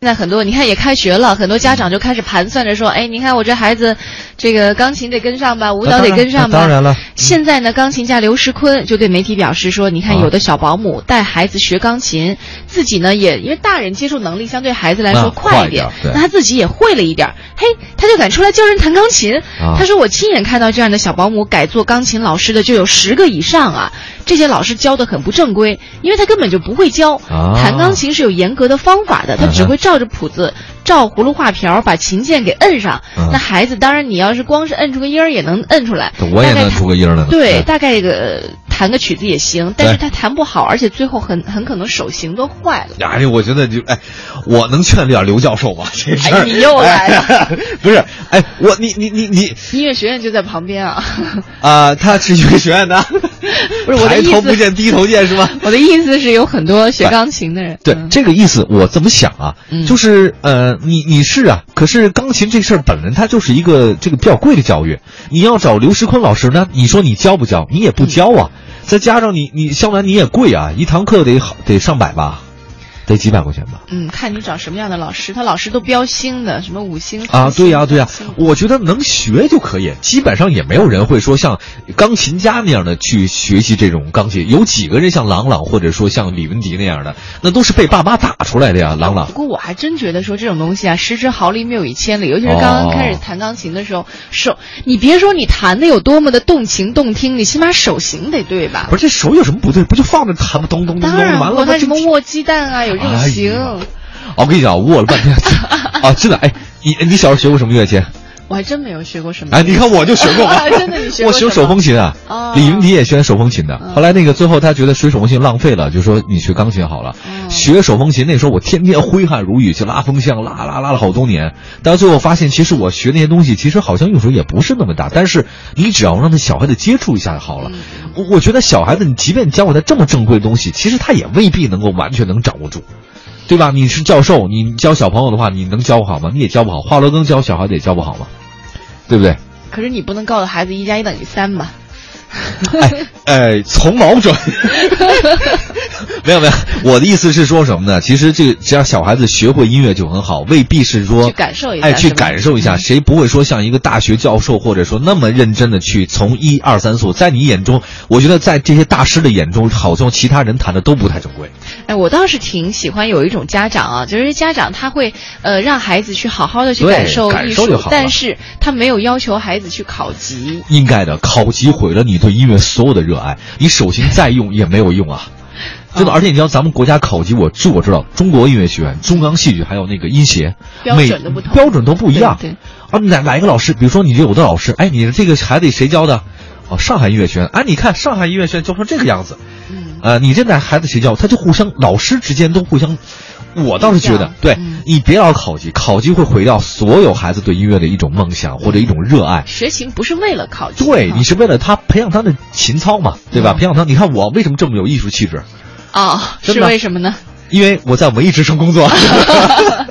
现在很多，你看也开学了，很多家长就开始盘算着说，哎，你看我这孩子，这个钢琴得跟上吧，舞蹈得跟上吧。当然了。现在呢，钢琴家刘石坤就对媒体表示说，你看有的小保姆带孩子学钢琴，自己呢也因为大人接受能力相对孩子来说快一点，那他自己也会了一点，嘿，他就敢出来教人弹钢琴。他说我亲眼看到这样的小保姆改做钢琴老师的就有十个以上啊，这些老师教的很不正规，因为他根本就不会教。弹钢琴是有严格的方法的，他只会。照着谱子，照葫芦画瓢，把琴键给摁上。那孩子，当然你要是光是摁出个音儿，也能摁出来。我也能出个音对，大概这个。弹个曲子也行，但是他弹不好，而且最后很很可能手型都坏了。哎呀，我觉得就哎，我能劝点刘教授吗？这事儿你又来了，不是？哎，我你你你你，音乐学院就在旁边啊。啊，他是音乐学院的，不是我的意思。抬头不见低头见是吗？我的意思是有很多学钢琴的人。对这个意思，我怎么想啊？就是呃，你你是啊，可是钢琴这事儿本人它就是一个这个比较贵的教育。你要找刘石坤老师呢，你说你教不教？你也不教啊。再加上你，你相来你也贵啊，一堂课得好得上百吧。得几百块钱吧。嗯，看你找什么样的老师，他老师都标星的，什么五星啊？对呀，对呀。我觉得能学就可以，基本上也没有人会说像钢琴家那样的去学习这种钢琴。有几个人像郎朗，或者说像李文迪那样的，那都是被爸妈打出来的呀。郎朗。不过我还真觉得说这种东西啊，失之毫厘，谬以千里。尤其是刚刚开始弹钢琴的时候，手你别说你弹的有多么的动情动听，你起码手型得对吧？不是这手有什么不对？不就放着弹吗？咚咚咚咚，完了他什么握鸡蛋啊？有。行，我跟你讲，握了半天 啊，真的哎，你你小时候学过什么乐器？我还真没有学过什么。哎，你看我就学过，真的你学过？我学手风琴啊，李云迪也学手风琴的。后来那个最后他觉得学手风琴浪费了，就说你学钢琴好了。学手风琴那时候我天天挥汗如雨去拉风箱，拉拉拉了好多年。到最后发现，其实我学那些东西，其实好像用处也不是那么大。但是你只要让他小孩子接触一下就好了。我我觉得小孩子，你即便教给他这么正规的东西，其实他也未必能够完全能掌握住。对吧？你是教授，你教小朋友的话，你能教好吗？你也教不好。华罗庚教小孩子也教不好吗？对不对？可是你不能告诉孩子一加一等于三吧？哎哎，从毛转。没有没有，我的意思是说什么呢？其实这个只要小孩子学会音乐就很好，未必是说去感受一下，哎，去感受一下。谁不会说像一个大学教授，或者说那么认真的去从一二三四？在你眼中，我觉得在这些大师的眼中，好像其他人弹的都不太正规。哎，我倒是挺喜欢有一种家长啊，就是家长他会呃让孩子去好好的去感受艺术，但是他没有要求孩子去考级。应该的，考级毁了你对音乐所有的热爱，你手型再用也没有用啊。真的，而且你知道咱们国家考级，我据我知道，中国音乐学院、中央戏剧还有那个音协，标准都不同，标准都不一样。对，啊，哪哪一个老师？比如说你有的老师，哎，你这个孩子谁教的？哦，上海音乐学院。哎，你看上海音乐学院教成这个样子。嗯。呃，你这哪孩子谁教？他就互相老师之间都互相。我倒是觉得，对你别老考级，考级会毁掉所有孩子对音乐的一种梦想或者一种热爱。学琴不是为了考级，对你是为了他培养他的情操嘛，对吧？培养他，你看我为什么这么有艺术气质？哦，是为什么呢？因为我在文艺之声工作。